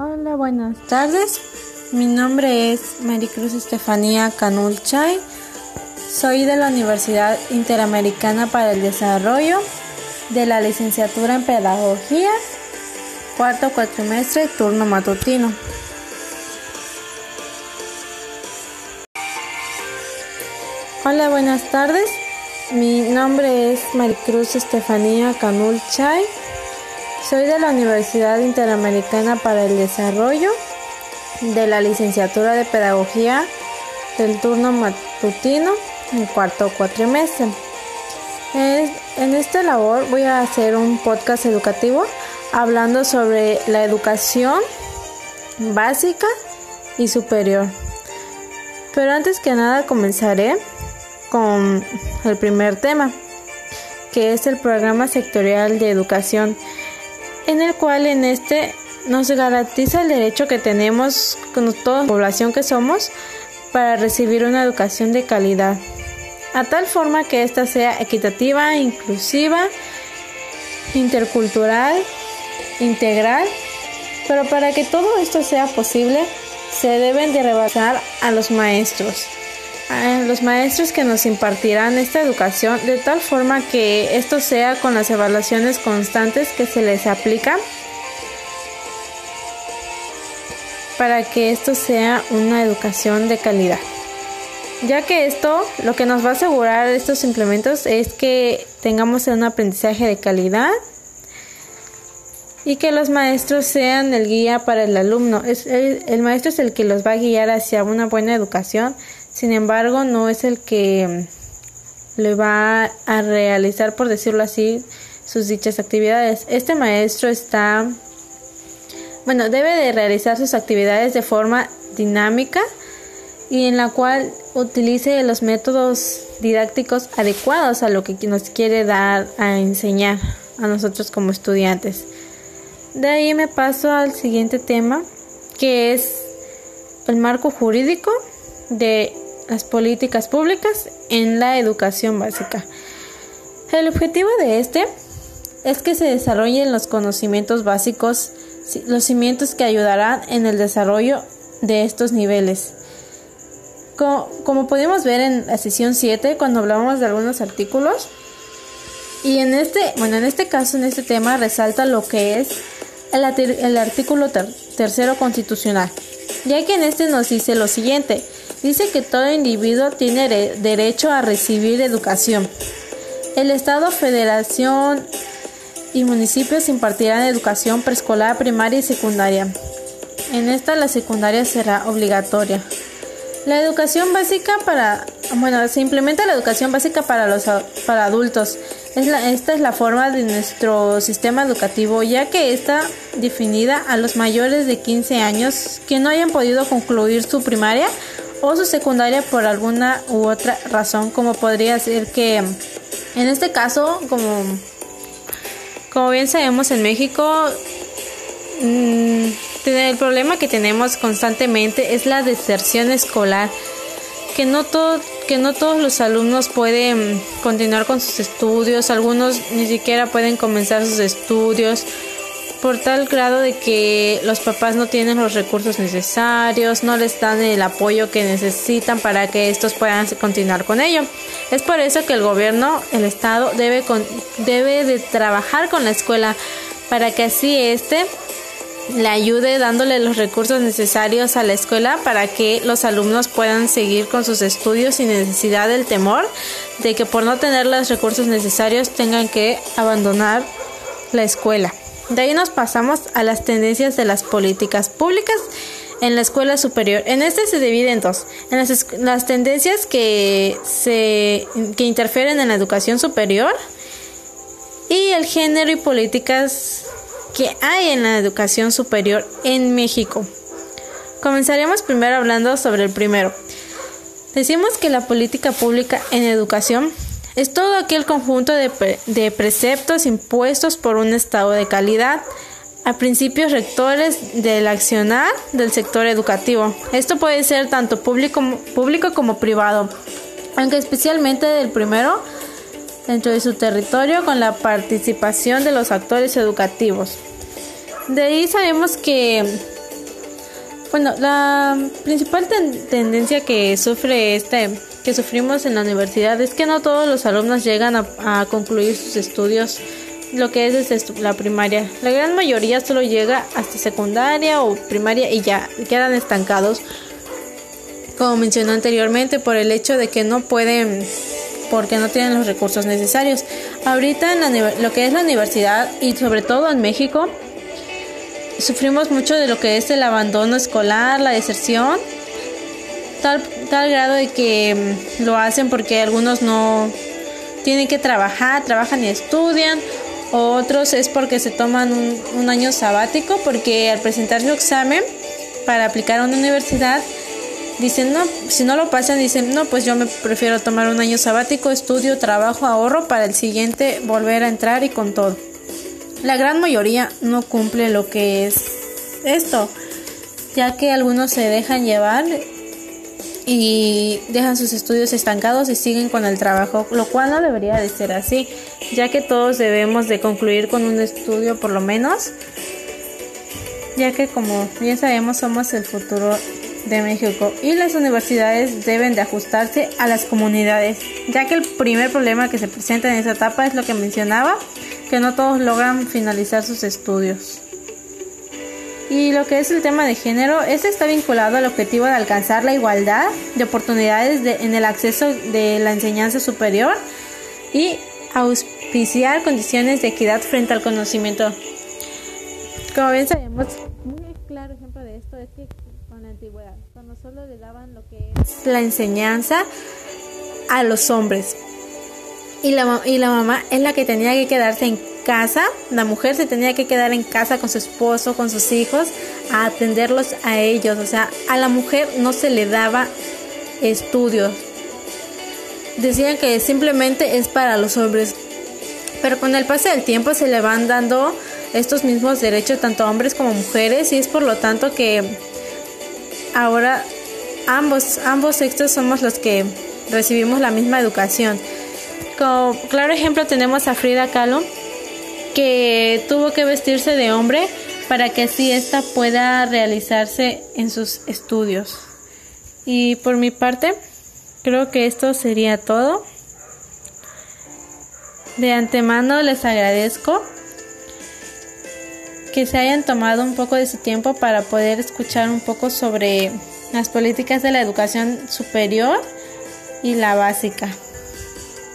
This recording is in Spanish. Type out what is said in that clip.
Hola, buenas tardes. Mi nombre es Maricruz Estefanía Canulchay. Soy de la Universidad Interamericana para el Desarrollo de la licenciatura en Pedagogía, cuarto cuatrimestre, turno matutino. Hola, buenas tardes. Mi nombre es Maricruz Estefanía Canulchay. Soy de la Universidad Interamericana para el Desarrollo de la licenciatura de Pedagogía del turno matutino en cuarto cuatrimestre. En esta labor voy a hacer un podcast educativo hablando sobre la educación básica y superior. Pero antes que nada comenzaré con el primer tema, que es el programa sectorial de educación en el cual en este nos garantiza el derecho que tenemos con toda la población que somos para recibir una educación de calidad, a tal forma que ésta sea equitativa, inclusiva, intercultural, integral, pero para que todo esto sea posible se deben de rebasar a los maestros, los maestros que nos impartirán esta educación de tal forma que esto sea con las evaluaciones constantes que se les aplica para que esto sea una educación de calidad. Ya que esto lo que nos va a asegurar estos implementos es que tengamos un aprendizaje de calidad y que los maestros sean el guía para el alumno. Es el, el maestro es el que los va a guiar hacia una buena educación sin embargo, no es el que le va a realizar, por decirlo así, sus dichas actividades. Este maestro está, bueno, debe de realizar sus actividades de forma dinámica y en la cual utilice los métodos didácticos adecuados a lo que nos quiere dar a enseñar a nosotros como estudiantes. De ahí me paso al siguiente tema, que es el marco jurídico de las políticas públicas en la educación básica. El objetivo de este es que se desarrollen los conocimientos básicos, los cimientos que ayudarán en el desarrollo de estos niveles. Como, podemos ver en la sesión 7 cuando hablamos de algunos artículos, y en este, bueno, en este caso, en este tema, resalta lo que es el, el artículo tercero constitucional, ya que en este nos dice lo siguiente, dice que todo individuo tiene derecho a recibir educación. El Estado, Federación y municipios impartirán educación preescolar, primaria y secundaria. En esta la secundaria será obligatoria. La educación básica para, bueno, se implementa la educación básica para los para adultos. Es esta es la forma de nuestro sistema educativo, ya que está definida a los mayores de 15 años que no hayan podido concluir su primaria o su secundaria por alguna u otra razón, como podría ser que en este caso, como, como bien sabemos en México, mm, el problema que tenemos constantemente es la deserción escolar, que no, todo, que no todos los alumnos pueden continuar con sus estudios, algunos ni siquiera pueden comenzar sus estudios por tal grado de que los papás no tienen los recursos necesarios, no les dan el apoyo que necesitan para que estos puedan continuar con ello. Es por eso que el gobierno, el Estado, debe, debe de trabajar con la escuela para que así éste le ayude dándole los recursos necesarios a la escuela para que los alumnos puedan seguir con sus estudios sin necesidad del temor de que por no tener los recursos necesarios tengan que abandonar la escuela. De ahí nos pasamos a las tendencias de las políticas públicas en la escuela superior. En este se divide en dos. En las, tendencias que, se, que interfieren en la educación superior y el género y políticas que hay en la educación superior en México. Comenzaremos primero hablando sobre el primero. Decimos que la política pública en educación es todo aquel conjunto de, preceptos impuestos por un estado de calidad a principios rectores del accionar del sector educativo. Esto puede ser tanto público, público como privado, aunque especialmente del primero dentro de su territorio con la participación de los actores educativos. De ahí sabemos que Bueno, la principal tendencia que sufre este, que sufrimos en la universidad es que no todos los alumnos llegan a, concluir sus estudios, lo que es desde la primaria. La gran mayoría solo llega hasta secundaria o primaria y ya quedan estancados, como mencioné anteriormente, por el hecho de que no pueden porque no tienen los recursos necesarios. Ahorita en lo que es la universidad y sobre todo en México, sufrimos mucho de lo que es el abandono escolar, la deserción, tal, tal grado de que mm, lo hacen porque algunos no tienen que trabajar, trabajan y estudian, otros es porque se toman un, un año sabático, porque al presentar su examen para aplicar a una universidad, dicen, no, si no lo pasan, dicen, no, pues yo me prefiero tomar un año sabático, estudio, trabajo, ahorro para el siguiente volver a entrar y con todo. La gran mayoría no cumple lo que es esto, ya que algunos se dejan llevar y dejan sus estudios estancados y siguen con el trabajo, lo cual no debería de ser así, ya que todos debemos de concluir con un estudio por lo menos, ya que como bien sabemos somos el futuro de México y las universidades deben de ajustarse a las comunidades, ya que el primer problema que se presenta en esa etapa es lo que mencionaba, que no todos logran finalizar sus estudios. Y lo que es el tema de género, este está vinculado al objetivo de alcanzar la igualdad de oportunidades en el acceso de la enseñanza superior y auspiciar condiciones de equidad frente al conocimiento. Como bien sabemos, un claro ejemplo de esto es que con la antigüedad, cuando solo le daban lo que es la enseñanza a los hombres, y la, y la mamá es la que tenía que quedarse en casa, la mujer se tenía que quedar en casa con su esposo, con sus hijos, a atenderlos a ellos, o sea, a la mujer no se le daba estudios. Decían que simplemente es para los hombres, pero con el paso del tiempo se le van dando estos mismos derechos tanto a hombres como a mujeres y es por lo tanto que ahora ambos ambos sexos somos los que recibimos la misma educación. Como claro ejemplo tenemos a Frida Kahlo, que tuvo que vestirse de hombre para que así ésta pueda realizarse en sus estudios. Y por mi parte, creo que esto sería todo. De antemano les agradezco que se hayan tomado un poco de su tiempo para poder escuchar un poco sobre las políticas de la educación superior y la básica.